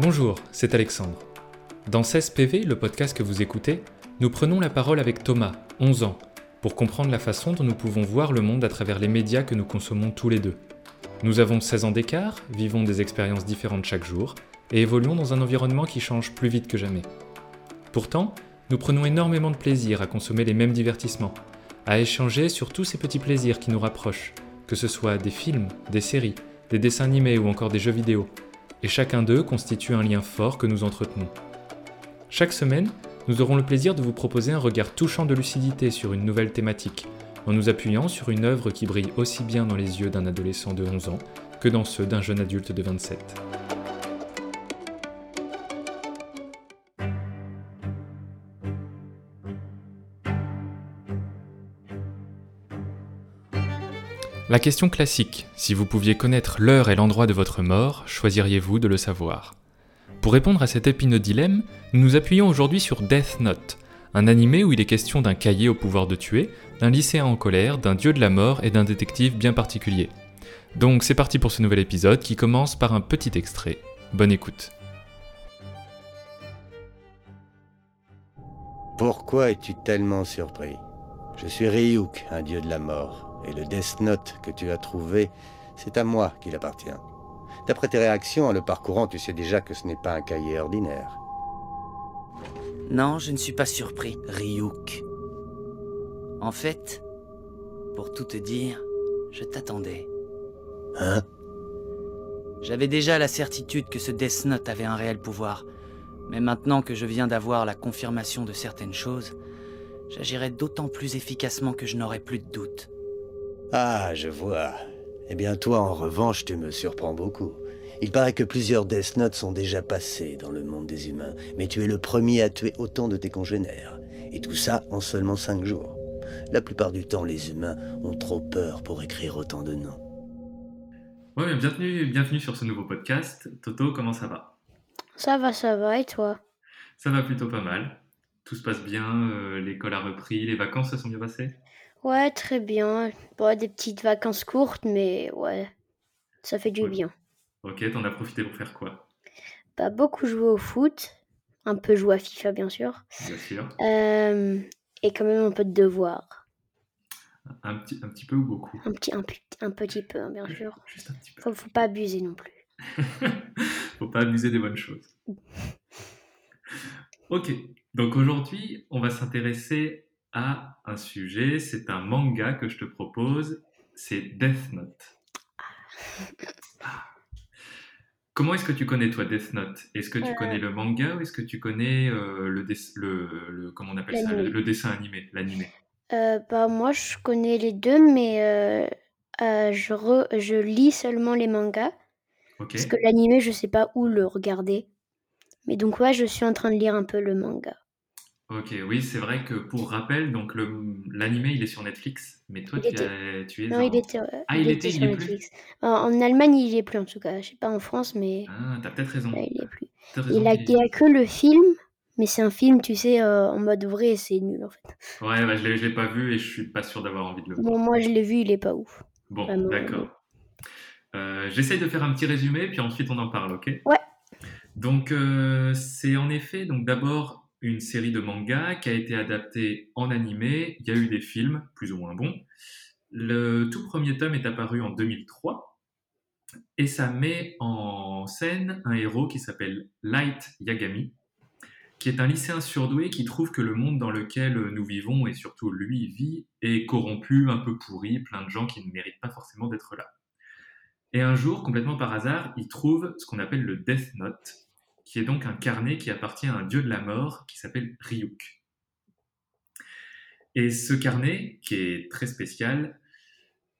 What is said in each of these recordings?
Bonjour, c'est Alexandre. Dans 16 PV, le podcast que vous écoutez, nous prenons la parole avec Thomas, 11 ans, pour comprendre la façon dont nous pouvons voir le monde à travers les médias que nous consommons tous les deux. Nous avons 16 ans d'écart, vivons des expériences différentes chaque jour, et évoluons dans un environnement qui change plus vite que jamais. Pourtant, nous prenons énormément de plaisir à consommer les mêmes divertissements, à échanger sur tous ces petits plaisirs qui nous rapprochent, que ce soit des films, des séries, des dessins animés ou encore des jeux vidéo, et chacun d'eux constitue un lien fort que nous entretenons. Chaque semaine, nous aurons le plaisir de vous proposer un regard touchant de lucidité sur une nouvelle thématique, en nous appuyant sur une œuvre qui brille aussi bien dans les yeux d'un adolescent de 11 ans que dans ceux d'un jeune adulte de 27. La question classique, si vous pouviez connaître l'heure et l'endroit de votre mort, choisiriez-vous de le savoir? Pour répondre à cet épineux dilemme, nous nous appuyons aujourd'hui sur Death Note, un animé où il est question d'un cahier au pouvoir de tuer, d'un lycéen en colère, d'un dieu de la mort et d'un détective bien particulier. Donc c'est parti pour ce nouvel épisode qui commence par un petit extrait. Bonne écoute. Pourquoi es-tu tellement surpris? Je suis Ryuk, un dieu de la mort. Et le Death Note que tu as trouvé, c'est à moi qu'il appartient. D'après tes réactions en le parcourant, tu sais déjà que ce n'est pas un cahier ordinaire. Non, je ne suis pas surpris, Ryuk. En fait, pour tout te dire, je t'attendais. Hein? J'avais déjà la certitude que ce Death Note avait un réel pouvoir, mais maintenant que je viens d'avoir la confirmation de certaines choses, j'agirai d'autant plus efficacement que je n'aurai plus de doute. Ah, je vois. Eh bien, toi, en revanche, tu me surprends beaucoup. Il paraît que plusieurs Death Notes sont déjà passés dans le monde des humains, mais tu es le premier à tuer autant de tes congénères. Et tout ça en seulement cinq jours. La plupart du temps, les humains ont trop peur pour écrire autant de noms. Ouais, mais bienvenue, bienvenue sur ce nouveau podcast. Toto, comment ça va? Ça va, ça va, et toi? Ça va plutôt pas mal. Tout se passe bien, euh, l'école a repris, les vacances se sont bien passées? Ouais, très bien. Bon, des petites vacances courtes, mais ouais, ça fait du bien. Ok, t'en as profité pour faire quoi? Pas beaucoup joué au foot, un peu joué à FIFA, bien sûr, Bien sûr. euh, et quand même un peu de devoirs. Un petit, un petit peu ou beaucoup? Un petit, un, un petit peu, hein, bien sûr. Juste un petit peu. Faut, faut pas abuser non plus. Faut pas abuser des bonnes choses. Ok, donc aujourd'hui, on va s'intéresser à un sujet. C'est un manga que je te propose. C'est Death Note. Ah. Comment est-ce que tu connais toi Death Note? Est-ce que tu Euh. connais le manga ou est-ce que tu connais euh, le, dess- le, le- comment on appelle ça? Le, L'animé. le dessin animé, l'animé Euh, bah, moi, je connais les deux, mais euh, je, re- je lis seulement les mangas, parce que l'animé, je sais pas où le regarder. Mais donc, ouais, je suis en train de lire un peu le manga. Ok, oui, c'est vrai que pour rappel, donc le- l'animé il est sur Netflix, mais toi Il tu, était- as- tu es Non, en- il était, Ah, il était, il sur y est plus Netflix. En, en Allemagne, il y est plus en tout cas. Je sais pas en France, mais Ah, t'as peut-être raison. là, il y est plus. T'as raison Il a, qu'il- il y a que le film, mais c'est un film, tu sais, euh, en mode vrai, c'est nul en fait. Ouais, bah, je l'ai je l'ai pas vu et je suis pas sûr d'avoir envie de le voir. Bon, moi, je l'ai vu, il est pas ouf. Bon, Vraiment, d'accord. Euh, J'essaye de faire un petit résumé, puis ensuite on en parle, ok? Ouais. Donc, euh, c'est en effet, donc d'abord une série de mangas qui a été adaptée en animé. Il y a eu des films, plus ou moins bons. Le tout premier tome est apparu en 2003 et ça met en scène un héros qui s'appelle Light Yagami, qui est un lycéen surdoué qui trouve que le monde dans lequel nous vivons et surtout lui vit est corrompu, un peu pourri, plein de gens qui ne méritent pas forcément d'être là. Et un jour, complètement par hasard, il trouve ce qu'on appelle le Death Note, qui est donc un carnet qui appartient à un dieu de la mort qui s'appelle Ryuk. Et ce carnet, qui est très spécial,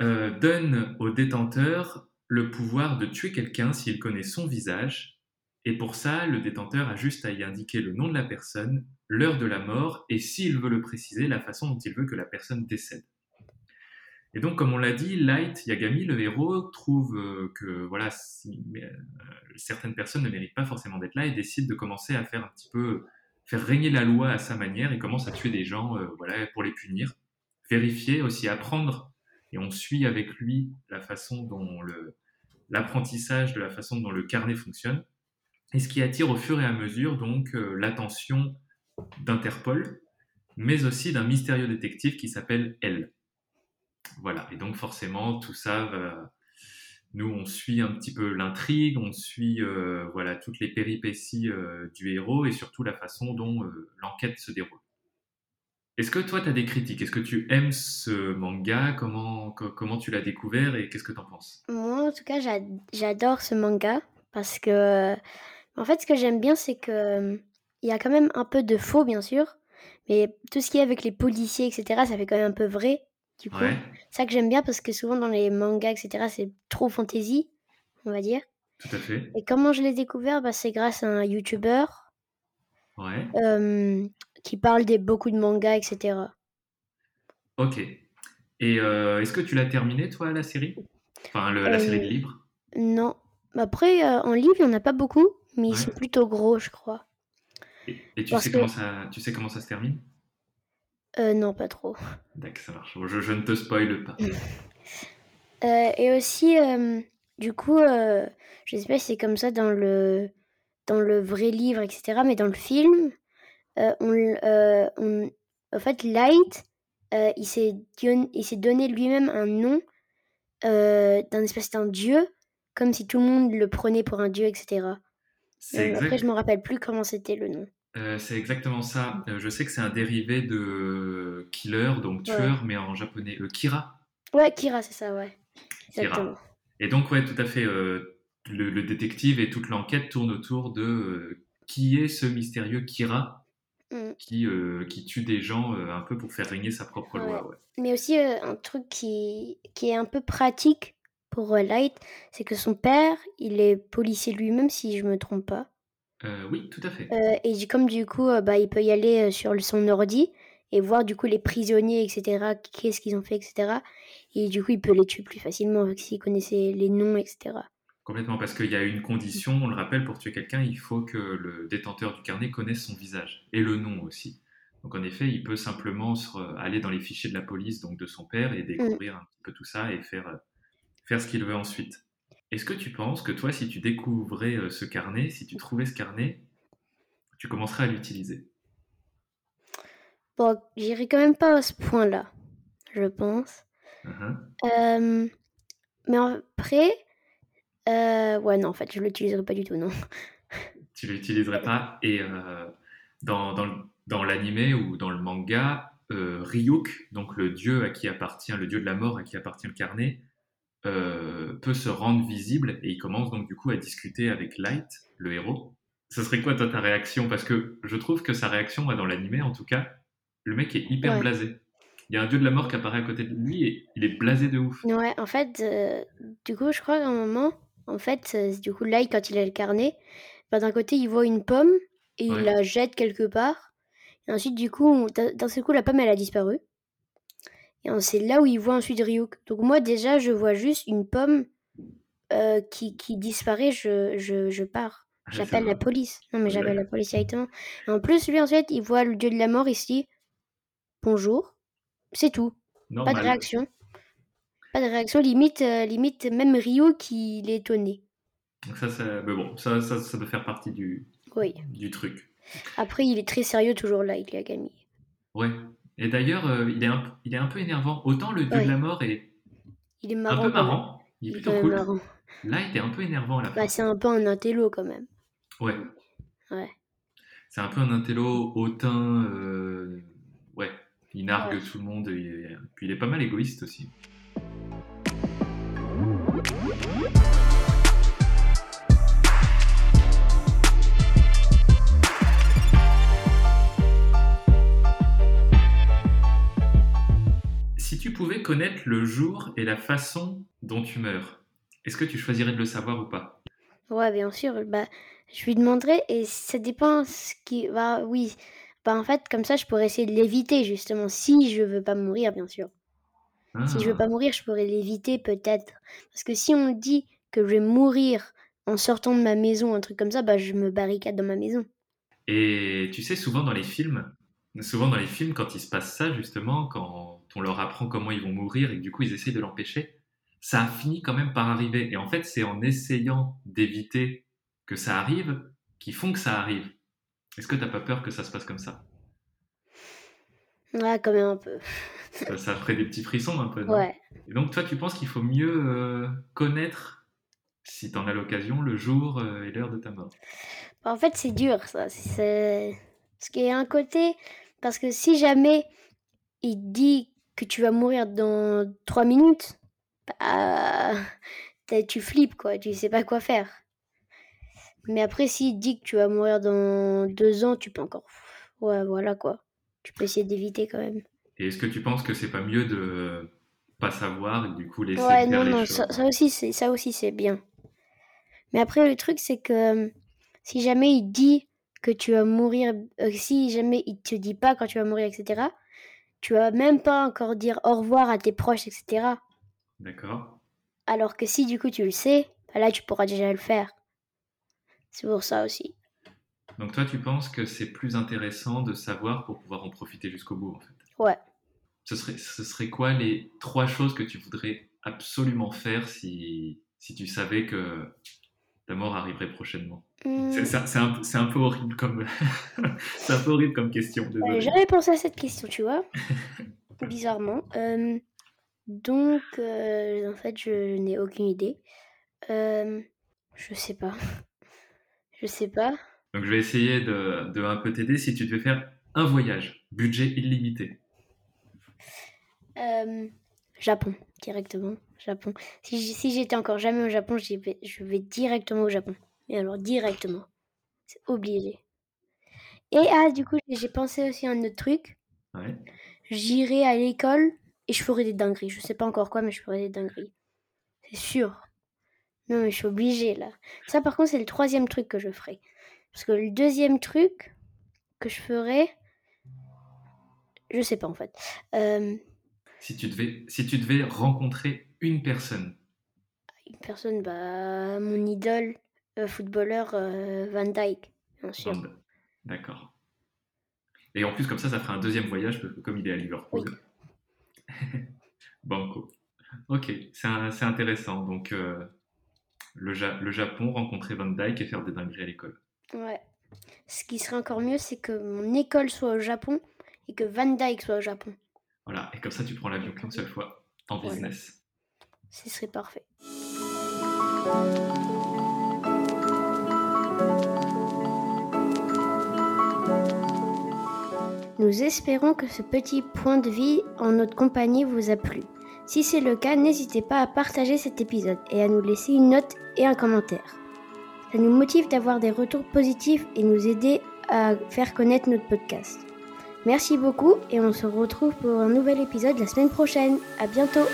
euh, donne au détenteur le pouvoir de tuer quelqu'un s'il connaît son visage. Et pour ça, le détenteur a juste à y indiquer le nom de la personne, l'heure de la mort, et s'il veut le préciser, la façon dont il veut que la personne décède. Et donc, comme on l'a dit, Light Yagami, le héros, trouve euh, que voilà, euh, certaines personnes ne méritent pas forcément d'être là et décide de commencer à faire un petit peu faire régner la loi à sa manière et commence à tuer des gens euh, voilà, pour les punir. Vérifier, aussi apprendre, et on suit avec lui la façon dont l'apprentissage de la façon dont le carnet fonctionne. et ce qui attire au fur et à mesure donc l'attention d'Interpol, mais aussi d'un mystérieux détective qui s'appelle Elle. Voilà, et donc forcément tout ça nous, on suit un petit peu l'intrigue, on suit euh, voilà toutes les péripéties euh, du héros et surtout la façon dont euh, l'enquête se déroule. Est-ce que toi, tu as des critiques? Est-ce que tu aimes ce manga? Comment, comment tu l'as découvert et qu'est-ce que tu en penses? Moi, en tout cas, j'adore ce manga parce que, en fait, ce que j'aime bien, c'est que il y a quand même un peu de faux, bien sûr, mais tout ce qui est avec les policiers, etc., ça fait quand même un peu vrai du coup. C'est ça que j'aime bien parce que souvent dans les mangas, etc., c'est trop fantasy, on va dire. Tout à fait. Et comment je l'ai découvert? Bah, C'est grâce à un YouTuber qui parle des beaucoup de mangas, etc. Ok. Et euh, est-ce que tu l'as terminé, toi, la série? Enfin, la série de euh, livres? Non. Après, euh, en livre, il n'y en a pas beaucoup, mais ils sont plutôt gros, je crois. Et, tu, sais comment ça, tu sais comment ça se termine? Euh, non, pas trop. D'accord, ça marche. Je, ne te spoile pas. Euh, et aussi, euh, du coup, je sais pas si c'est comme ça dans le, dans le vrai livre, etc., mais dans le film, on, en fait, Light, il s'est donné lui-même un nom d'un espèce d'un dieu, comme si tout le monde le prenait pour un dieu, etc. Après, je me rappelle plus comment c'était le nom. Euh, c'est exactement ça. Euh, je sais que c'est un dérivé de killer, donc tueur, mais en japonais. Euh, Kira Ouais, Kira, c'est ça, ouais. Exactement. Et donc, ouais, tout à fait. Le, détective et toute l'enquête tournent autour de qui est ce mystérieux Kira mm. qui, qui tue des gens un peu pour faire régner sa propre loi. Ouais. Mais aussi, un truc qui, qui est un peu pratique pour Light, c'est que son père, il est policier lui-même, si je me trompe pas. Euh, oui, tout à fait. Euh, et comme du coup, euh, bah, il peut y aller sur son ordi et voir du coup les prisonniers, etc., qu'est-ce qu'ils ont fait, etc. Et du coup, il peut les tuer plus facilement s'il connaissait les noms, etc. Complètement, parce qu'il y a une condition, on le rappelle, pour tuer quelqu'un, il faut que le détenteur du carnet connaisse son visage et le nom aussi. Donc en effet, il peut simplement aller dans les fichiers de la police, donc de son père, et découvrir un petit peu tout ça et faire, faire ce qu'il veut ensuite. Est-ce que tu penses que toi, si tu découvrais euh, ce carnet, si tu trouvais ce carnet, tu commencerais à l'utiliser? Bon, j'irai quand même pas à ce point-là, je pense. Uh-huh. mais après, euh, ouais, non, en fait, je l'utiliserai pas du tout, non. Tu l'utiliserais pas Et euh, dans, dans, dans l'animé ou dans le manga, Ryuk, donc le dieu à qui appartient, le dieu de la mort à qui appartient le carnet, euh, peut se rendre visible et il commence donc du coup à discuter avec Light, le héros. Ce serait quoi toi ta réaction? Parce que je trouve que sa réaction, dans l'animé en tout cas, le mec est hyper blasé. Il y a un dieu de la mort qui apparaît à côté de lui et il est blasé de ouf. Ouais, en fait, euh, du coup, je crois qu'à un moment, en fait, euh, du coup, Light, quand il a le carnet, bah, d'un côté, il voit une pomme et il la jette quelque part. Et ensuite, du coup, d'un seul coup, la pomme, elle a disparu. Et c'est là où il voit ensuite Ryuk. Donc moi déjà, je vois juste une pomme euh, qui, qui, disparaît, je, je, je pars. J'appelle la police. Non mais j'appelle la police directement. Et en plus, lui ensuite, il voit le dieu de la mort ici. Bonjour. C'est tout. Pas de réaction. Pas de réaction. Limite, euh, limite même Ryuk qui est étonné. Ça, ça, mais bon, ça, ça, ça doit faire partie du, oui. du truc. Après, il est très sérieux toujours là, il est à Camille. Ouais, et d'ailleurs, euh, il, est un, il est un peu énervant. Autant le dieu de la mort est, il est marrant, un peu marrant. Il est plutôt cool. Là, il était un peu énervant bah, C'est un peu un intello quand même. Ouais. Ouais. C'est un peu un intello hautain. Euh, ouais. Il nargue tout le monde. Et, puis il est pas mal égoïste aussi. Connaître le jour et la façon dont tu meurs, est-ce que tu choisirais de le savoir ou pas? Ouais, bien sûr. Bah, je lui demanderais et ça dépend ce qui va. oui, bah en fait, comme ça, je pourrais essayer de l'éviter justement si je veux pas mourir, bien sûr. Si je veux ah. pas mourir, je pourrais l'éviter peut-être. Parce que si on dit que je vais mourir en sortant de ma maison, un truc comme ça, bah je me barricade dans ma maison. Et tu sais, souvent dans les films, souvent dans les films, quand il se passe ça, justement, quand on leur apprend comment ils vont mourir et que du coup ils essayent de l'empêcher, ça a fini quand même par arriver. Et en fait, c'est en essayant d'éviter que ça arrive qui font que ça arrive. Est-ce que tu n'as pas peur que ça se passe comme ça? Ouais, quand même un peu. ça, ferait des petits frissons un peu, non? Ouais. Et donc toi, tu penses qu'il faut mieux euh, connaître, si tu en as l'occasion, le jour euh, et l'heure de ta mort? En fait, c'est dur, ça. C'est... Parce qu'il y a un côté... Parce que si jamais il dit que tu vas mourir dans 3 minutes, bah, tu flippes, quoi. Tu sais pas quoi faire. Mais après, s'il dit que tu vas mourir dans 2 ans, tu peux encore... Ouais, voilà, quoi. Tu peux essayer d'éviter quand même. Et est-ce que tu penses que c'est pas mieux de pas savoir et du coup laisser Ouais, faire non, les non, choses? ça, ça aussi, c'est, ça aussi, c'est bien. Mais après, le truc, c'est que euh, si jamais il dit que tu vas mourir, euh, si jamais il te dit pas quand tu vas mourir, etc., tu vas même pas encore dire au revoir à tes proches, etc. D'accord. Alors que si du coup tu le sais, bah là, tu pourras déjà le faire. C'est pour ça aussi. Donc toi, tu penses que c'est plus intéressant de savoir pour pouvoir en profiter jusqu'au bout, en fait? Ouais. ce serait, ce serait quoi les trois choses que tu voudrais absolument faire si, si tu savais que ta mort arriverait prochainement? C'est c'est- un, un peu horrible comme c'est un peu horrible comme question. J'avais pensé à cette question, tu vois. Bizarrement. Euh, donc, euh, en fait, je n'ai aucune idée. Euh, je sais pas. Je sais pas. Donc je vais essayer de, de un peu t'aider. Si tu devais faire un voyage, budget illimité, Euh, Japon, directement. Japon. Si, j'étais encore jamais au Japon, je vais directement au Japon. Mais alors, directement. C'est obligé. Et ah, du coup, j'ai pensé aussi à un autre truc. ouais. J'irai à l'école et je ferai des dingueries. Je sais pas encore quoi, mais je ferai des dingueries. C'est sûr. Non, mais je suis obligée, là. Ça, par contre, c'est le troisième truc que je ferai. Parce que le deuxième truc que je ferai... Je sais pas, en fait. Euh, si tu devais si tu devais rencontrer une personne, Une personne, bah, mon idole, footballeur euh, Van Dyke, bien sûr. Van- d'accord. Et en plus comme ça, ça ferait un deuxième voyage comme il est à Liverpool. Banco. Ok, c'est intéressant. Donc euh, le, Ja- le Japon, rencontrer Van Dyke et faire des dingueries à l'école. Ouais. Ce qui serait encore mieux, c'est que mon école soit au Japon et que Van Dyke soit au Japon. Voilà, et comme ça tu prends l'avion qu'une seule fois en Voilà. business. Ce serait parfait. Nous espérons que ce petit point de vie en notre compagnie vous a plu. Si c'est le cas, n'hésitez pas à partager cet épisode et à nous laisser une note et un commentaire. Ça nous motive d'avoir des retours positifs et nous aider à faire connaître notre podcast. Merci beaucoup et on se retrouve pour un nouvel épisode la semaine prochaine. À bientôt!